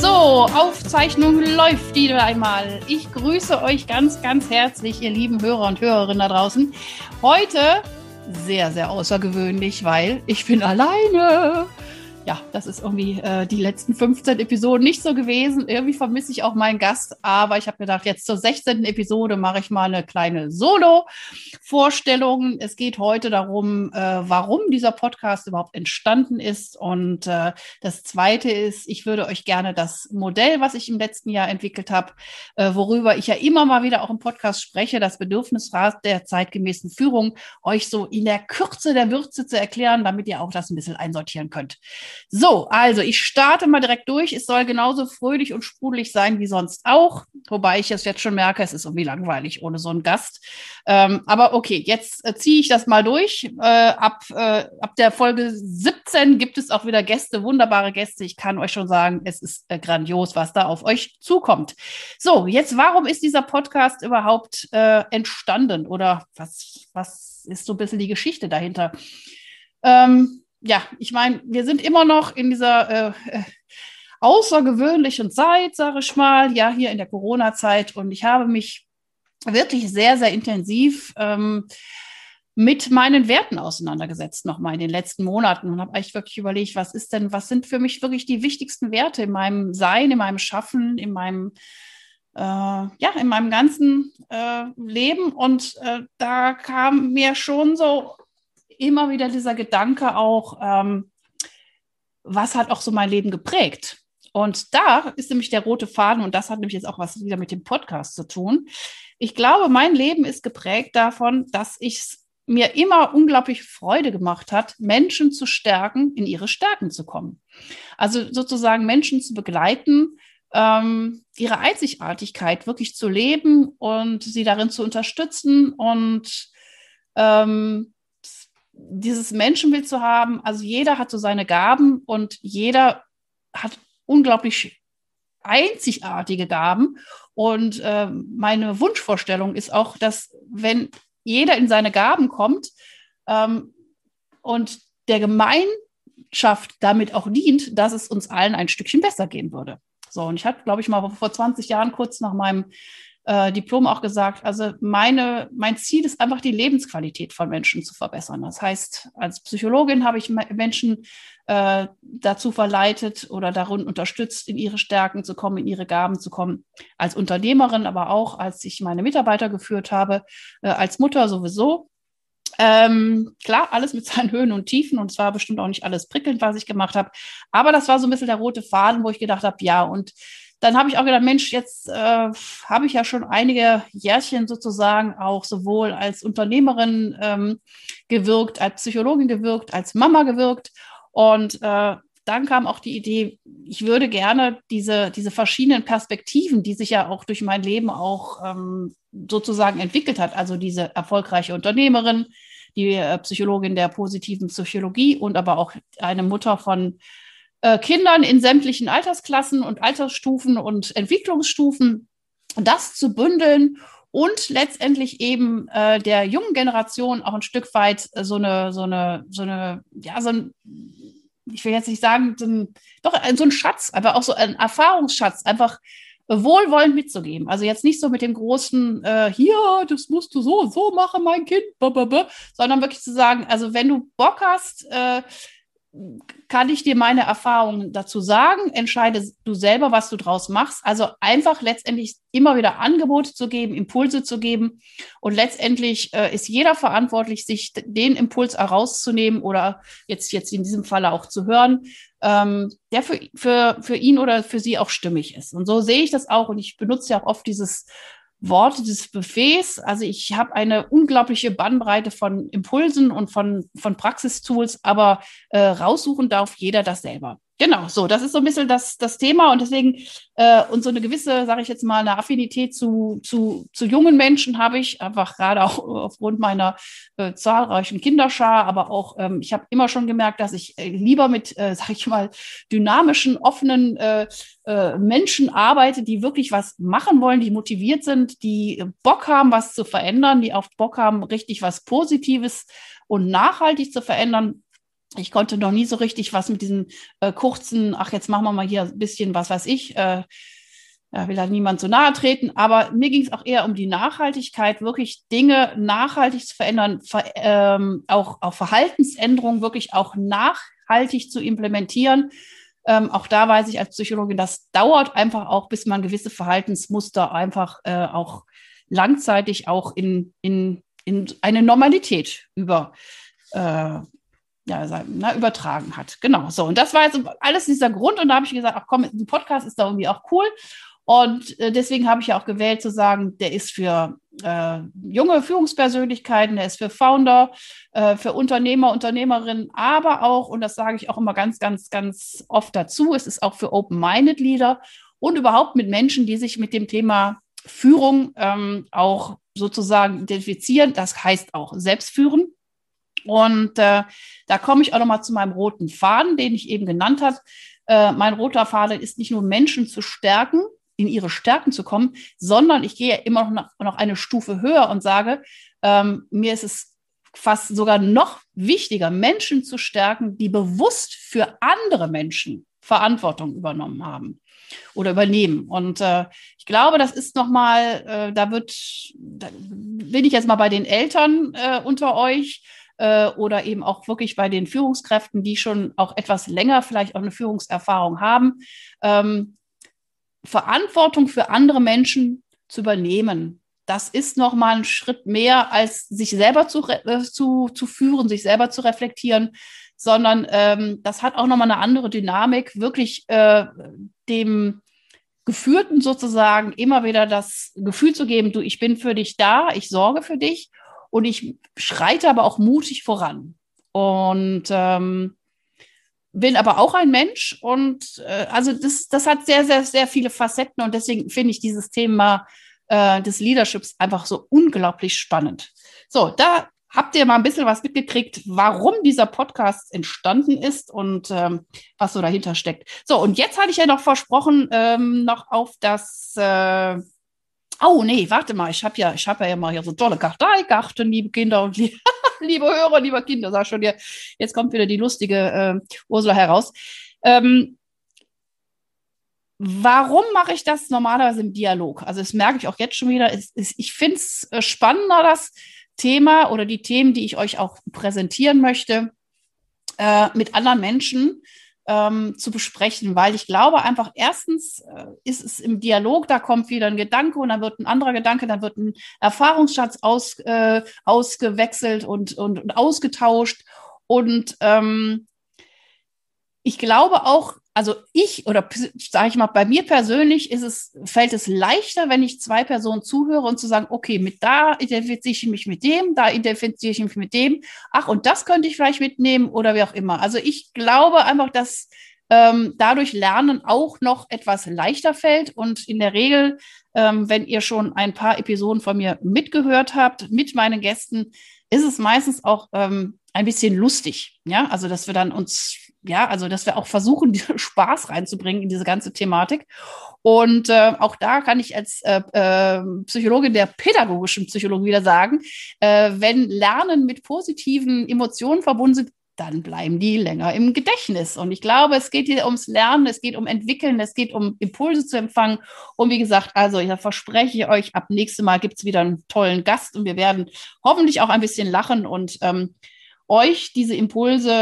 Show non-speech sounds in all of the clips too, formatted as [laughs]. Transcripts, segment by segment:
So, Aufzeichnung läuft wieder einmal. Ich grüße euch ganz, ganz herzlich, ihr lieben Hörer und Hörerinnen da draußen. Heute sehr, sehr außergewöhnlich, weil ich bin alleine ja, das ist irgendwie äh, die letzten 15 Episoden nicht so gewesen. Irgendwie vermisse ich auch meinen Gast, aber ich habe gedacht, jetzt zur 16. Episode mache ich mal eine kleine Solo-Vorstellung. Es geht heute darum, äh, warum dieser Podcast überhaupt entstanden ist. Und äh, das Zweite ist, ich würde euch gerne das Modell, was ich im letzten Jahr entwickelt habe, äh, worüber ich ja immer mal wieder auch im Podcast spreche, das Bedürfnisrat der zeitgemäßen Führung, euch so in der Kürze der Würze zu erklären, damit ihr auch das ein bisschen einsortieren könnt. So, also ich starte mal direkt durch. Es soll genauso fröhlich und sprudelig sein wie sonst auch. Wobei ich es jetzt schon merke, es ist irgendwie langweilig ohne so einen Gast. Ähm, aber okay, jetzt äh, ziehe ich das mal durch. Äh, ab, äh, ab der Folge 17 gibt es auch wieder Gäste, wunderbare Gäste. Ich kann euch schon sagen, es ist äh, grandios, was da auf euch zukommt. So, jetzt, warum ist dieser Podcast überhaupt äh, entstanden? Oder was, was ist so ein bisschen die Geschichte dahinter? Ähm, ja, ich meine, wir sind immer noch in dieser äh, äh, außergewöhnlichen Zeit, sage ich mal, ja, hier in der Corona-Zeit. Und ich habe mich wirklich sehr, sehr intensiv ähm, mit meinen Werten auseinandergesetzt, nochmal in den letzten Monaten und habe eigentlich wirklich überlegt, was ist denn, was sind für mich wirklich die wichtigsten Werte in meinem Sein, in meinem Schaffen, in meinem äh, ja, in meinem ganzen äh, Leben. Und äh, da kam mir schon so immer wieder dieser Gedanke auch, ähm, was hat auch so mein Leben geprägt? Und da ist nämlich der rote Faden und das hat nämlich jetzt auch was wieder mit dem Podcast zu tun. Ich glaube, mein Leben ist geprägt davon, dass ich mir immer unglaublich Freude gemacht hat, Menschen zu stärken, in ihre Stärken zu kommen. Also sozusagen Menschen zu begleiten, ähm, ihre Einzigartigkeit wirklich zu leben und sie darin zu unterstützen und ähm, dieses Menschenbild zu haben, also jeder hat so seine Gaben und jeder hat unglaublich einzigartige Gaben. Und äh, meine Wunschvorstellung ist auch, dass wenn jeder in seine Gaben kommt ähm, und der Gemeinschaft damit auch dient, dass es uns allen ein Stückchen besser gehen würde. So, und ich hatte, glaube ich, mal vor 20 Jahren kurz nach meinem äh, Diplom auch gesagt, also meine, mein Ziel ist einfach die Lebensqualität von Menschen zu verbessern. Das heißt, als Psychologin habe ich Menschen äh, dazu verleitet oder darin unterstützt, in ihre Stärken zu kommen, in ihre Gaben zu kommen. Als Unternehmerin, aber auch als ich meine Mitarbeiter geführt habe, äh, als Mutter sowieso. Ähm, klar, alles mit seinen Höhen und Tiefen und es war bestimmt auch nicht alles prickelnd, was ich gemacht habe. Aber das war so ein bisschen der rote Faden, wo ich gedacht habe, ja, und dann habe ich auch gedacht, Mensch, jetzt äh, habe ich ja schon einige Jährchen sozusagen auch sowohl als Unternehmerin ähm, gewirkt, als Psychologin gewirkt, als Mama gewirkt. Und äh, dann kam auch die Idee, ich würde gerne diese, diese verschiedenen Perspektiven, die sich ja auch durch mein Leben auch ähm, sozusagen entwickelt hat, also diese erfolgreiche Unternehmerin, die äh, Psychologin der positiven Psychologie und aber auch eine Mutter von äh, Kindern in sämtlichen Altersklassen und Altersstufen und Entwicklungsstufen, das zu bündeln und letztendlich eben äh, der jungen Generation auch ein Stück weit so eine, so eine, so eine, ja, so ein, ich will jetzt nicht sagen, so ein, doch so ein Schatz, aber auch so ein Erfahrungsschatz, einfach wohlwollend mitzugeben. Also jetzt nicht so mit dem großen, äh, hier, das musst du so, so machen, mein Kind, sondern wirklich zu sagen, also wenn du Bock hast, äh, kann ich dir meine Erfahrungen dazu sagen. Entscheide du selber, was du draus machst. Also einfach letztendlich immer wieder Angebote zu geben, Impulse zu geben. Und letztendlich äh, ist jeder verantwortlich, sich den Impuls herauszunehmen oder jetzt, jetzt in diesem Falle auch zu hören, ähm, der für, für, für ihn oder für sie auch stimmig ist. Und so sehe ich das auch. Und ich benutze ja auch oft dieses Worte des Buffets. Also ich habe eine unglaubliche Bandbreite von Impulsen und von, von Praxistools, aber äh, raussuchen darf jeder das selber. Genau, so, das ist so ein bisschen das, das Thema und deswegen äh, und so eine gewisse, sage ich jetzt mal, eine Affinität zu, zu, zu jungen Menschen habe ich, einfach gerade auch [laughs] aufgrund meiner äh, zahlreichen Kinderschar, aber auch, ähm, ich habe immer schon gemerkt, dass ich äh, lieber mit, äh, [laughs] sage ich mal, dynamischen, offenen äh, äh, Menschen arbeite, die wirklich was machen wollen, die motiviert sind, die Bock haben, was zu verändern, die auch Bock haben, richtig was Positives und nachhaltig zu verändern ich konnte noch nie so richtig was mit diesen äh, kurzen, ach, jetzt machen wir mal hier ein bisschen, was weiß ich, äh, ja, will da niemand so nahe treten, aber mir ging es auch eher um die Nachhaltigkeit, wirklich Dinge nachhaltig zu verändern, ver, ähm, auch, auch Verhaltensänderungen wirklich auch nachhaltig zu implementieren. Ähm, auch da weiß ich als Psychologin, das dauert einfach auch, bis man gewisse Verhaltensmuster einfach äh, auch langzeitig auch in, in, in eine Normalität über, äh, ja, na, übertragen hat. Genau, so. Und das war jetzt alles dieser Grund. Und da habe ich gesagt, ach komm, ein Podcast ist da irgendwie auch cool. Und äh, deswegen habe ich ja auch gewählt zu sagen, der ist für äh, junge Führungspersönlichkeiten, der ist für Founder, äh, für Unternehmer, Unternehmerinnen, aber auch, und das sage ich auch immer ganz, ganz, ganz oft dazu, es ist auch für Open-Minded Leader und überhaupt mit Menschen, die sich mit dem Thema Führung ähm, auch sozusagen identifizieren. Das heißt auch Selbstführen. Und äh, da komme ich auch nochmal zu meinem roten Faden, den ich eben genannt habe. Äh, mein roter Faden ist nicht nur Menschen zu stärken, in ihre Stärken zu kommen, sondern ich gehe immer noch, noch eine Stufe höher und sage, ähm, mir ist es fast sogar noch wichtiger, Menschen zu stärken, die bewusst für andere Menschen Verantwortung übernommen haben oder übernehmen. Und äh, ich glaube, das ist nochmal, äh, da wird, da bin ich jetzt mal bei den Eltern äh, unter euch, äh, oder eben auch wirklich bei den Führungskräften, die schon auch etwas länger vielleicht auch eine Führungserfahrung haben, ähm, Verantwortung für andere Menschen zu übernehmen. Das ist nochmal ein Schritt mehr, als sich selber zu, äh, zu, zu führen, sich selber zu reflektieren, sondern ähm, das hat auch nochmal eine andere Dynamik, wirklich äh, dem Geführten sozusagen immer wieder das Gefühl zu geben, du, ich bin für dich da, ich sorge für dich und ich schreite aber auch mutig voran. Und ähm, bin aber auch ein Mensch und äh, also das, das hat sehr, sehr, sehr viele Facetten und deswegen finde ich dieses Thema äh, des Leaderships einfach so unglaublich spannend. So, da habt ihr mal ein bisschen was mitgekriegt, warum dieser Podcast entstanden ist und ähm, was so dahinter steckt. So, und jetzt hatte ich ja noch versprochen, ähm, noch auf das äh, Oh nee, warte mal, ich habe ja, ich habe ja mal hier so tolle Karteikarten, liebe Kinder und liebe, [laughs] liebe Hörer, liebe Kinder, sag schon, hier, jetzt kommt wieder die lustige äh, Ursula heraus. Ähm, warum mache ich das normalerweise im Dialog? Also das merke ich auch jetzt schon wieder. Es, es, ich finde es äh, spannender, das Thema oder die Themen, die ich euch auch präsentieren möchte, äh, mit anderen Menschen ähm, zu besprechen, weil ich glaube einfach, erstens äh, ist es im Dialog, da kommt wieder ein Gedanke und dann wird ein anderer Gedanke, dann wird ein Erfahrungsschatz aus, äh, ausgewechselt und, und, und ausgetauscht. Und ähm, ich glaube auch, also ich oder sage ich mal, bei mir persönlich ist es, fällt es leichter, wenn ich zwei Personen zuhöre und zu sagen, okay, mit da identifiziere ich mich mit dem, da identifiziere ich mich mit dem, ach, und das könnte ich vielleicht mitnehmen oder wie auch immer. Also ich glaube einfach, dass ähm, dadurch Lernen auch noch etwas leichter fällt und in der Regel, ähm, wenn ihr schon ein paar Episoden von mir mitgehört habt, mit meinen Gästen, ist es meistens auch ähm, ein bisschen lustig. Ja, also dass wir dann uns ja, also dass wir auch versuchen, [laughs] Spaß reinzubringen in diese ganze Thematik. Und äh, auch da kann ich als äh, äh, Psychologin der pädagogischen Psychologie wieder sagen, äh, wenn Lernen mit positiven Emotionen verbunden sind, dann bleiben die länger im Gedächtnis. Und ich glaube, es geht hier ums Lernen, es geht um Entwickeln, es geht um Impulse zu empfangen. Und wie gesagt, also ich verspreche euch, ab nächstem Mal gibt es wieder einen tollen Gast und wir werden hoffentlich auch ein bisschen lachen und ähm, euch diese Impulse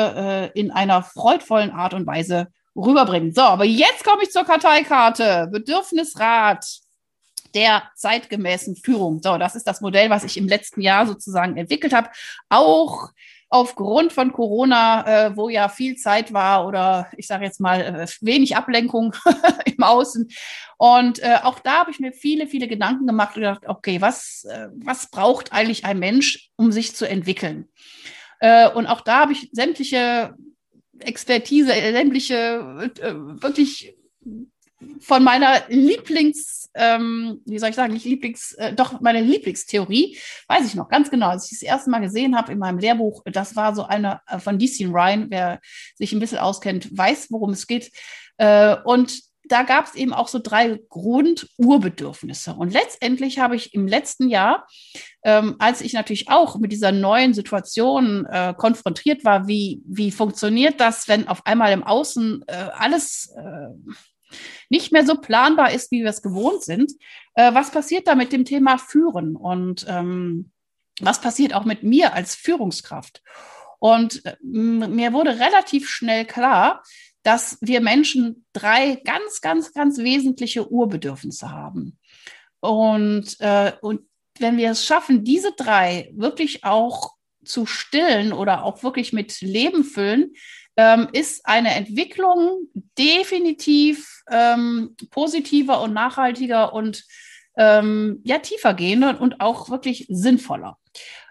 äh, in einer freudvollen Art und Weise rüberbringen. So, aber jetzt komme ich zur Karteikarte. Bedürfnisrat der zeitgemäßen Führung. So, das ist das Modell, was ich im letzten Jahr sozusagen entwickelt habe. Auch aufgrund von Corona, äh, wo ja viel Zeit war oder ich sage jetzt mal äh, wenig Ablenkung [laughs] im Außen. Und äh, auch da habe ich mir viele, viele Gedanken gemacht und gedacht, okay, was, äh, was braucht eigentlich ein Mensch, um sich zu entwickeln? Äh, und auch da habe ich sämtliche Expertise, sämtliche, äh, wirklich von meiner Lieblings, ähm, wie soll ich sagen, nicht Lieblings, äh, doch meine Lieblingstheorie, weiß ich noch ganz genau, als ich das erste Mal gesehen habe in meinem Lehrbuch, das war so eine äh, von DC Ryan, wer sich ein bisschen auskennt, weiß, worum es geht. Äh, und da gab es eben auch so drei Grundurbedürfnisse. Und letztendlich habe ich im letzten Jahr, ähm, als ich natürlich auch mit dieser neuen Situation äh, konfrontiert war, wie, wie funktioniert das, wenn auf einmal im Außen äh, alles äh, nicht mehr so planbar ist, wie wir es gewohnt sind. Äh, was passiert da mit dem Thema Führen und ähm, was passiert auch mit mir als Führungskraft? Und äh, mir wurde relativ schnell klar, dass wir Menschen drei ganz, ganz, ganz wesentliche Urbedürfnisse haben. Und, äh, und wenn wir es schaffen, diese drei wirklich auch zu stillen oder auch wirklich mit Leben füllen, ähm, ist eine Entwicklung definitiv ähm, positiver und nachhaltiger und ähm, ja tiefer gehender und auch wirklich sinnvoller.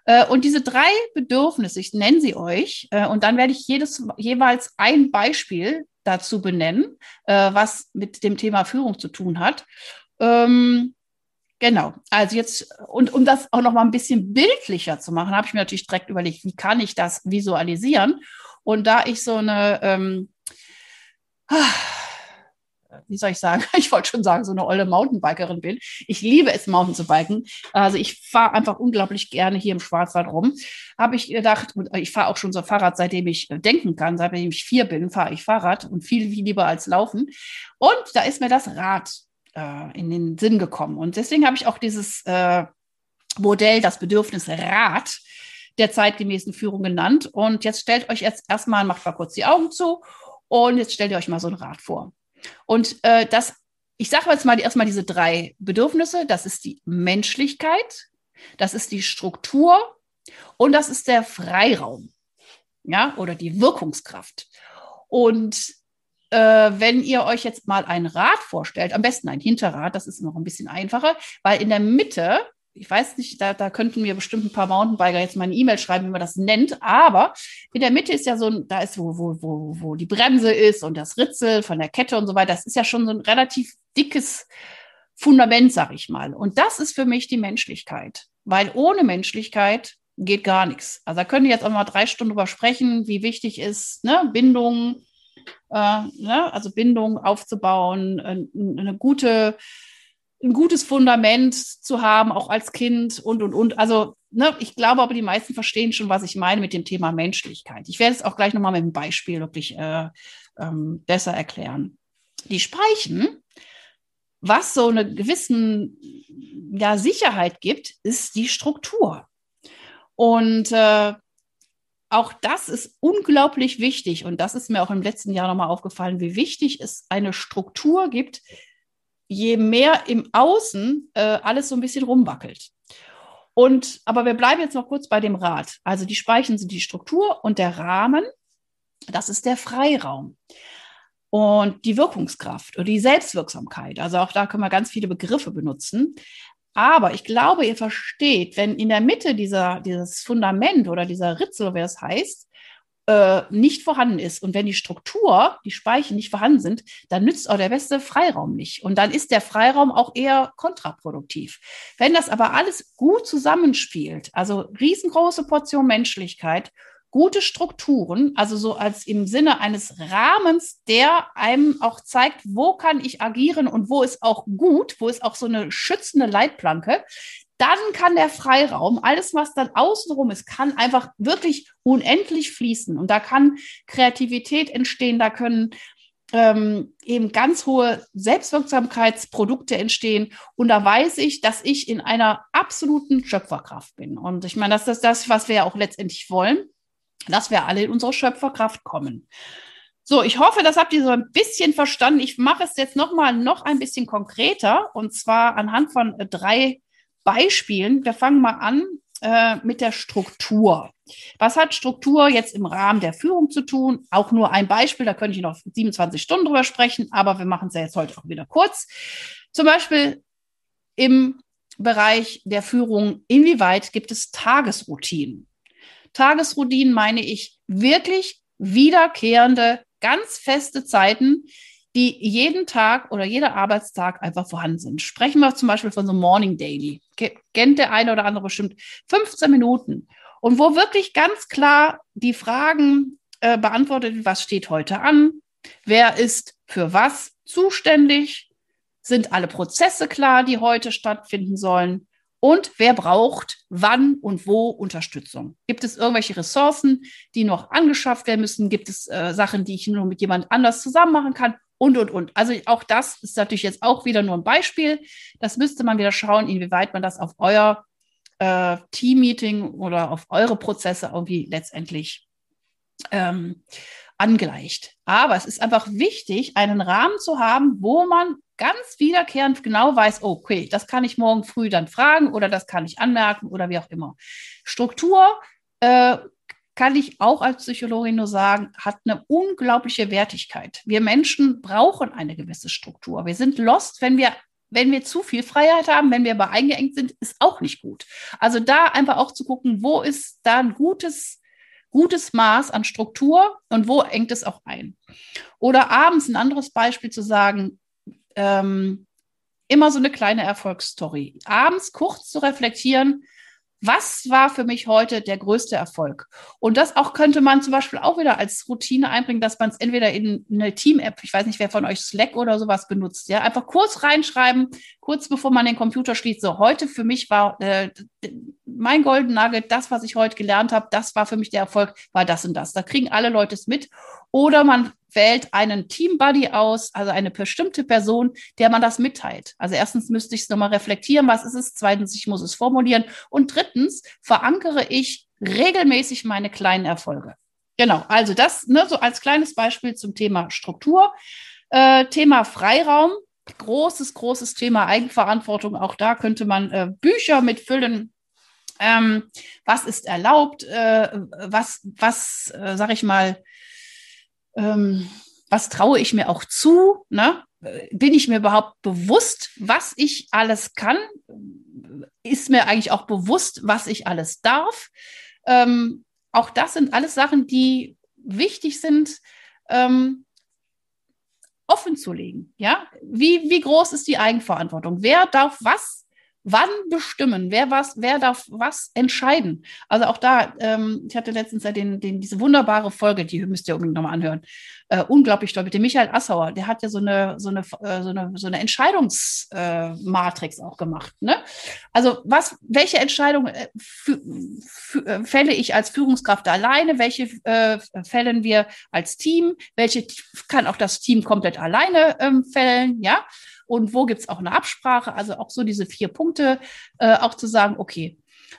Äh, und diese drei Bedürfnisse, ich nenne sie euch, äh, und dann werde ich jedes jeweils ein Beispiel dazu benennen, äh, was mit dem Thema Führung zu tun hat. Ähm, Genau. Also jetzt, und um das auch noch mal ein bisschen bildlicher zu machen, habe ich mir natürlich direkt überlegt, wie kann ich das visualisieren? Und da ich so eine, ähm, wie soll ich sagen, [laughs] ich wollte schon sagen, so eine olle Mountainbikerin bin. Ich liebe es, Mountain zu biken. Also ich fahre einfach unglaublich gerne hier im Schwarzwald rum. Habe ich gedacht, und ich fahre auch schon so Fahrrad, seitdem ich denken kann, seitdem ich vier bin, fahre ich Fahrrad und viel, viel lieber als Laufen. Und da ist mir das Rad äh, in den Sinn gekommen. Und deswegen habe ich auch dieses äh, Modell, das Bedürfnis Rad, der zeitgemäßen Führung genannt. Und jetzt stellt euch jetzt erstmal, macht mal kurz die Augen zu und jetzt stellt ihr euch mal so ein Rad vor. Und äh, das, ich sage jetzt mal erstmal diese drei Bedürfnisse. Das ist die Menschlichkeit, das ist die Struktur und das ist der Freiraum, ja, oder die Wirkungskraft. Und äh, wenn ihr euch jetzt mal ein Rad vorstellt, am besten ein Hinterrad, das ist noch ein bisschen einfacher, weil in der Mitte ich weiß nicht, da, da könnten mir bestimmt ein paar Mountainbiker jetzt mal eine E-Mail schreiben, wie man das nennt, aber in der Mitte ist ja so ein, da ist, wo, wo, wo, wo die Bremse ist und das Ritzel von der Kette und so weiter, das ist ja schon so ein relativ dickes Fundament, sag ich mal. Und das ist für mich die Menschlichkeit, weil ohne Menschlichkeit geht gar nichts. Also da können wir jetzt auch mal drei Stunden drüber sprechen, wie wichtig ist ne, Bindung, äh, ne, also Bindung aufzubauen, äh, eine gute ein gutes Fundament zu haben, auch als Kind und, und, und. Also, ne, ich glaube aber, die meisten verstehen schon, was ich meine mit dem Thema Menschlichkeit. Ich werde es auch gleich nochmal mit einem Beispiel wirklich äh, ähm, besser erklären. Die Speichen, was so eine gewissen ja, Sicherheit gibt, ist die Struktur. Und äh, auch das ist unglaublich wichtig. Und das ist mir auch im letzten Jahr nochmal aufgefallen, wie wichtig es eine Struktur gibt, je mehr im Außen äh, alles so ein bisschen rumwackelt. Und, aber wir bleiben jetzt noch kurz bei dem Rad. Also die Speichen sind die Struktur und der Rahmen, das ist der Freiraum. Und die Wirkungskraft oder die Selbstwirksamkeit. Also auch da können wir ganz viele Begriffe benutzen. Aber ich glaube, ihr versteht, wenn in der Mitte dieser, dieses Fundament oder dieser Ritzel, wie es heißt, äh, nicht vorhanden ist und wenn die Struktur, die Speichen nicht vorhanden sind, dann nützt auch der beste Freiraum nicht. Und dann ist der Freiraum auch eher kontraproduktiv. Wenn das aber alles gut zusammenspielt, also riesengroße Portion Menschlichkeit, gute Strukturen, also so als im Sinne eines Rahmens, der einem auch zeigt, wo kann ich agieren und wo ist auch gut, wo ist auch so eine schützende Leitplanke, dann kann der Freiraum, alles, was dann außenrum ist, kann einfach wirklich unendlich fließen. Und da kann Kreativität entstehen, da können ähm, eben ganz hohe Selbstwirksamkeitsprodukte entstehen. Und da weiß ich, dass ich in einer absoluten Schöpferkraft bin. Und ich meine, das ist das, was wir ja auch letztendlich wollen, dass wir alle in unsere Schöpferkraft kommen. So, ich hoffe, das habt ihr so ein bisschen verstanden. Ich mache es jetzt noch mal noch ein bisschen konkreter und zwar anhand von äh, drei Beispielen. Wir fangen mal an äh, mit der Struktur. Was hat Struktur jetzt im Rahmen der Führung zu tun? Auch nur ein Beispiel, da könnte ich noch 27 Stunden drüber sprechen, aber wir machen es ja jetzt heute auch wieder kurz. Zum Beispiel im Bereich der Führung, inwieweit gibt es Tagesroutinen? Tagesroutinen meine ich wirklich wiederkehrende, ganz feste Zeiten, die jeden Tag oder jeder Arbeitstag einfach vorhanden sind. Sprechen wir zum Beispiel von so Morning Daily. Kennt der eine oder andere bestimmt 15 Minuten. Und wo wirklich ganz klar die Fragen äh, beantwortet, was steht heute an, wer ist für was zuständig, sind alle Prozesse klar, die heute stattfinden sollen und wer braucht wann und wo Unterstützung? Gibt es irgendwelche Ressourcen, die noch angeschafft werden müssen? Gibt es äh, Sachen, die ich nur mit jemand anders zusammen machen kann? Und, und, und. Also auch das ist natürlich jetzt auch wieder nur ein Beispiel. Das müsste man wieder schauen, inwieweit man das auf euer äh, Team-Meeting oder auf eure Prozesse irgendwie letztendlich ähm, angleicht. Aber es ist einfach wichtig, einen Rahmen zu haben, wo man ganz wiederkehrend genau weiß, okay, das kann ich morgen früh dann fragen oder das kann ich anmerken oder wie auch immer. Struktur äh, kann ich auch als Psychologin nur sagen, hat eine unglaubliche Wertigkeit. Wir Menschen brauchen eine gewisse Struktur. Wir sind lost, wenn wir wenn wir zu viel Freiheit haben, wenn wir aber eingeengt sind, ist auch nicht gut. Also da einfach auch zu gucken, wo ist da ein gutes, gutes Maß an Struktur und wo engt es auch ein. Oder abends ein anderes Beispiel zu sagen, ähm, immer so eine kleine Erfolgsstory. Abends kurz zu reflektieren, was war für mich heute der größte Erfolg? Und das auch könnte man zum Beispiel auch wieder als Routine einbringen, dass man es entweder in eine Team-App, ich weiß nicht, wer von euch Slack oder sowas benutzt, ja, einfach kurz reinschreiben, kurz bevor man den Computer schließt. So, heute für mich war äh, mein Golden Nugget, das, was ich heute gelernt habe, das war für mich der Erfolg, war das und das. Da kriegen alle Leute es mit. Oder man wählt einen Team-Buddy aus, also eine bestimmte Person, der man das mitteilt. Also erstens müsste ich es nochmal reflektieren, was ist es? Zweitens, ich muss es formulieren. Und drittens verankere ich regelmäßig meine kleinen Erfolge. Genau, also das ne, so als kleines Beispiel zum Thema Struktur. Äh, Thema Freiraum, großes, großes Thema Eigenverantwortung. Auch da könnte man äh, Bücher mitfüllen. Ähm, was ist erlaubt? Äh, was, was, äh, sag ich mal, ähm, was traue ich mir auch zu? Ne? Bin ich mir überhaupt bewusst, was ich alles kann? Ist mir eigentlich auch bewusst, was ich alles darf? Ähm, auch das sind alles Sachen, die wichtig sind, ähm, offen zu legen. Ja? Wie, wie groß ist die Eigenverantwortung? Wer darf was wann bestimmen, wer was, wer darf was entscheiden. Also auch da, ähm, ich hatte letztens ja den, den, diese wunderbare Folge, die müsst ihr unbedingt nochmal anhören. Äh, unglaublich toll mit dem Michael Assauer, der hat ja so eine, so eine, äh, so eine, so eine Entscheidungsmatrix äh, auch gemacht. Ne? Also was, welche Entscheidung äh, äh, fälle ich als Führungskraft alleine, welche fällen wir als Team, welche kann auch das Team komplett alleine ähm, fällen, ja? Und wo gibt es auch eine Absprache. Also auch so diese vier Punkte, äh, auch zu sagen, okay.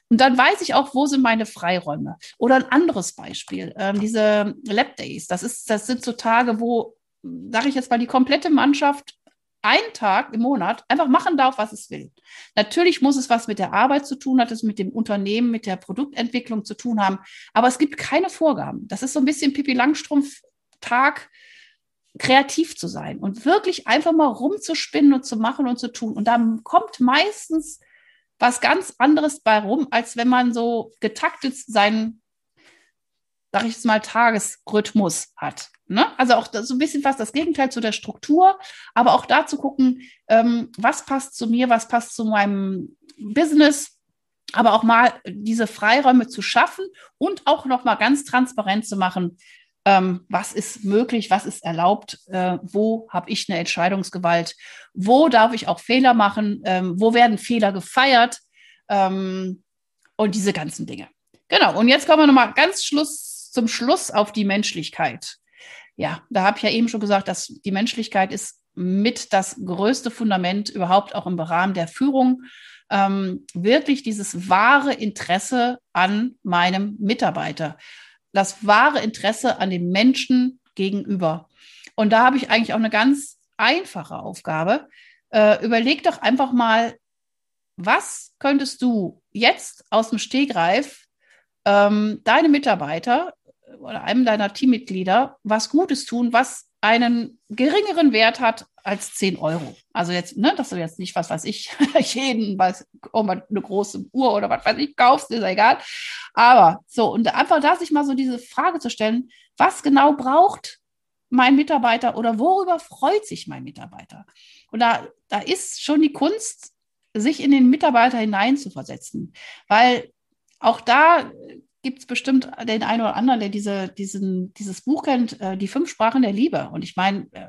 Und dann weiß ich auch, wo sind meine Freiräume. Oder ein anderes Beispiel, ähm, diese Lab Days. Das, ist, das sind so Tage, wo, sage ich jetzt mal, die komplette Mannschaft einen Tag im Monat einfach machen darf, was es will. Natürlich muss es was mit der Arbeit zu tun, hat es mit dem Unternehmen, mit der Produktentwicklung zu tun haben, aber es gibt keine Vorgaben. Das ist so ein bisschen Pippi Langstrumpf Tag kreativ zu sein und wirklich einfach mal rumzuspinnen und zu machen und zu tun. Und dann kommt meistens was ganz anderes bei rum, als wenn man so getaktet seinen, sag ich jetzt mal, Tagesrhythmus hat. Ne? Also auch so ein bisschen was das Gegenteil zu der Struktur, aber auch da zu gucken, ähm, was passt zu mir, was passt zu meinem Business, aber auch mal diese Freiräume zu schaffen und auch noch mal ganz transparent zu machen, ähm, was ist möglich, was ist erlaubt, äh, wo habe ich eine Entscheidungsgewalt, wo darf ich auch Fehler machen, ähm, wo werden Fehler gefeiert ähm, und diese ganzen Dinge. Genau, und jetzt kommen wir nochmal ganz Schluss, zum Schluss auf die Menschlichkeit. Ja, da habe ich ja eben schon gesagt, dass die Menschlichkeit ist mit das größte Fundament überhaupt auch im Rahmen der Führung. Ähm, wirklich dieses wahre Interesse an meinem Mitarbeiter das wahre Interesse an dem Menschen gegenüber. Und da habe ich eigentlich auch eine ganz einfache Aufgabe. Äh, überleg doch einfach mal, was könntest du jetzt aus dem Stegreif ähm, deine Mitarbeiter oder einem deiner Teammitglieder was Gutes tun, was einen geringeren Wert hat als 10 Euro. Also jetzt, ne, dass du jetzt nicht, was weiß ich, [laughs] jeden was, oh, eine große Uhr oder was weiß ich, kaufst, ist ja egal. Aber so, und einfach da sich mal so diese Frage zu stellen, was genau braucht mein Mitarbeiter oder worüber freut sich mein Mitarbeiter? Und da, da ist schon die Kunst, sich in den Mitarbeiter hineinzuversetzen. Weil auch da gibt es bestimmt den einen oder anderen, der diese, diesen, dieses Buch kennt, äh, die fünf Sprachen der Liebe. Und ich meine, äh,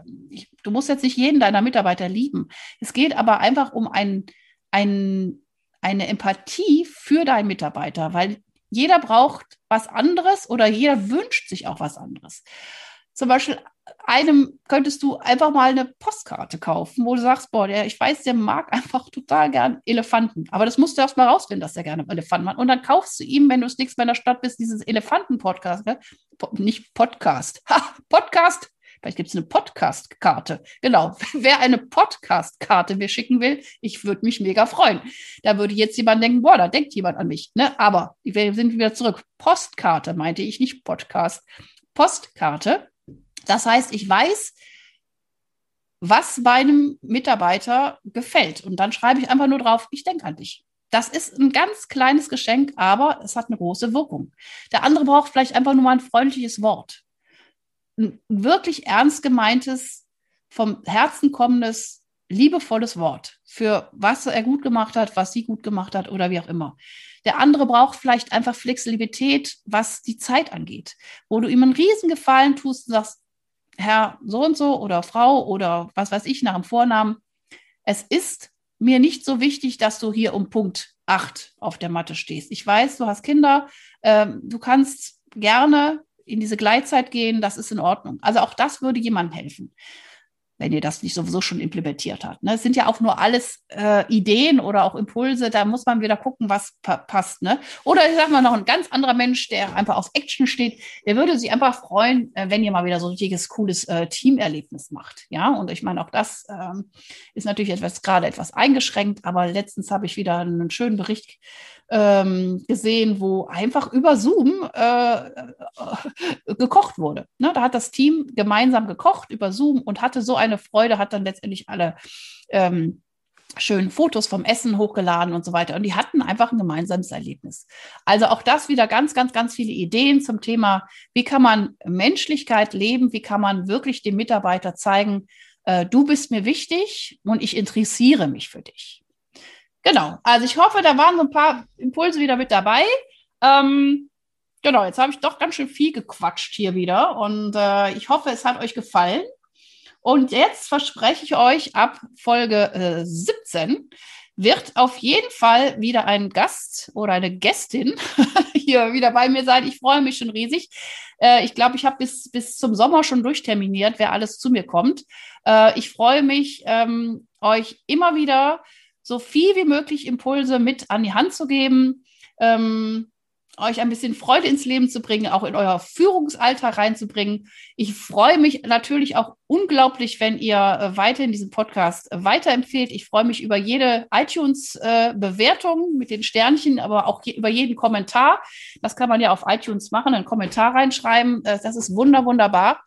du musst jetzt nicht jeden deiner Mitarbeiter lieben. Es geht aber einfach um ein, ein, eine Empathie für deinen Mitarbeiter, weil jeder braucht was anderes oder jeder wünscht sich auch was anderes. Zum Beispiel einem könntest du einfach mal eine Postkarte kaufen, wo du sagst, boah, der, ich weiß, der mag [laughs] einfach total gern Elefanten. Aber das musst du erst mal rausfinden, dass er gerne Elefanten mag. Und dann kaufst du ihm, wenn du das nächste Mal in der Stadt bist, dieses Elefanten-Podcast, ne? nicht Podcast, [laughs] ha, Podcast. Vielleicht gibt es eine Podcast-Karte. Genau. [laughs] Wer eine Podcast-Karte mir schicken will, ich würde mich mega freuen. Da würde jetzt jemand denken, boah, da denkt jemand an mich. Ne? Aber wir sind wieder zurück. Postkarte meinte ich, nicht Podcast. Postkarte das heißt, ich weiß, was meinem Mitarbeiter gefällt. Und dann schreibe ich einfach nur drauf, ich denke an dich. Das ist ein ganz kleines Geschenk, aber es hat eine große Wirkung. Der andere braucht vielleicht einfach nur mal ein freundliches Wort. Ein wirklich ernst gemeintes, vom Herzen kommendes, liebevolles Wort für was er gut gemacht hat, was sie gut gemacht hat oder wie auch immer. Der andere braucht vielleicht einfach Flexibilität, was die Zeit angeht, wo du ihm einen Riesengefallen tust und sagst, Herr so und so oder Frau oder was weiß ich nach dem Vornamen. Es ist mir nicht so wichtig, dass du hier um Punkt 8 auf der Matte stehst. Ich weiß, du hast Kinder, ähm, du kannst gerne in diese Gleitzeit gehen, das ist in Ordnung. Also auch das würde jemandem helfen wenn ihr das nicht sowieso schon implementiert habt. Ne? Es sind ja auch nur alles äh, Ideen oder auch Impulse, da muss man wieder gucken, was pa passt. Ne? Oder ich sag mal noch ein ganz anderer Mensch, der einfach auf Action steht, der würde sich einfach freuen, äh, wenn ihr mal wieder so ein richtiges, cooles äh, Teamerlebnis macht. Ja, und ich meine, auch das ähm, ist natürlich etwas gerade etwas eingeschränkt, aber letztens habe ich wieder einen schönen Bericht ähm, gesehen, wo einfach über Zoom äh, äh, gekocht wurde. Ne? Da hat das Team gemeinsam gekocht über Zoom und hatte so eine Freude, hat dann letztendlich alle ähm, schönen Fotos vom Essen hochgeladen und so weiter. Und die hatten einfach ein gemeinsames Erlebnis. Also auch das wieder ganz, ganz, ganz viele Ideen zum Thema, wie kann man Menschlichkeit leben, wie kann man wirklich dem Mitarbeiter zeigen, äh, du bist mir wichtig und ich interessiere mich für dich. Genau, also ich hoffe, da waren so ein paar Impulse wieder mit dabei. Ähm, genau, jetzt habe ich doch ganz schön viel gequatscht hier wieder und äh, ich hoffe, es hat euch gefallen. Und jetzt verspreche ich euch, ab Folge äh, 17 wird auf jeden Fall wieder ein Gast oder eine Gästin [laughs] hier wieder bei mir sein. Ich freue mich schon riesig. Äh, ich glaube, ich habe bis, bis zum Sommer schon durchterminiert, wer alles zu mir kommt. Äh, ich freue mich, ähm, euch immer wieder so viel wie möglich Impulse mit an die Hand zu geben, ähm, euch ein bisschen Freude ins Leben zu bringen, auch in euer Führungsalltag reinzubringen. Ich freue mich natürlich auch unglaublich, wenn ihr äh, weiterhin diesen Podcast äh, weiterempfehlt. Ich freue mich über jede iTunes-Bewertung äh, mit den Sternchen, aber auch über jeden Kommentar. Das kann man ja auf iTunes machen, einen Kommentar reinschreiben. Das ist wunder, wunderbar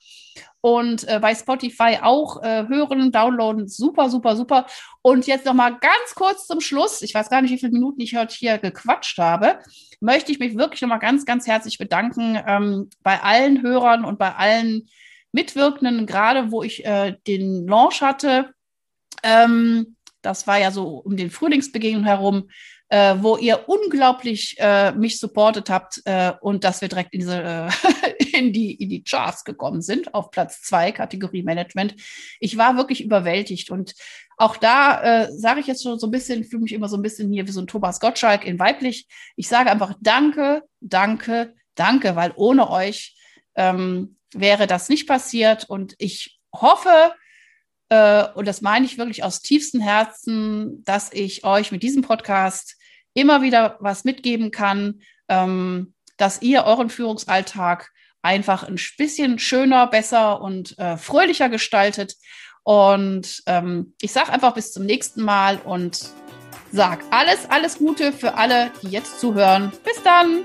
und bei Spotify auch hören, downloaden. Super, super, super. Und jetzt noch mal ganz kurz zum Schluss. Ich weiß gar nicht, wie viele Minuten ich heute hier gequatscht habe. Möchte ich mich wirklich noch mal ganz, ganz herzlich bedanken ähm, bei allen Hörern und bei allen Mitwirkenden, gerade wo ich äh, den Launch hatte. Ähm, das war ja so um den Frühlingsbeginn herum äh, wo ihr unglaublich äh, mich supportet habt äh, und dass wir direkt in, diese, äh, [laughs] in, die, in die Charts gekommen sind, auf Platz zwei, Kategorie Management. Ich war wirklich überwältigt und auch da äh, sage ich jetzt schon so ein bisschen, fühle mich immer so ein bisschen hier wie so ein Thomas Gottschalk in weiblich. Ich sage einfach Danke, danke, danke, weil ohne euch ähm, wäre das nicht passiert und ich hoffe, äh, und das meine ich wirklich aus tiefstem Herzen, dass ich euch mit diesem Podcast immer wieder was mitgeben kann, ähm, dass ihr euren Führungsalltag einfach ein bisschen schöner, besser und äh, fröhlicher gestaltet. Und ähm, ich sage einfach bis zum nächsten Mal und sage alles, alles Gute für alle, die jetzt zuhören. Bis dann!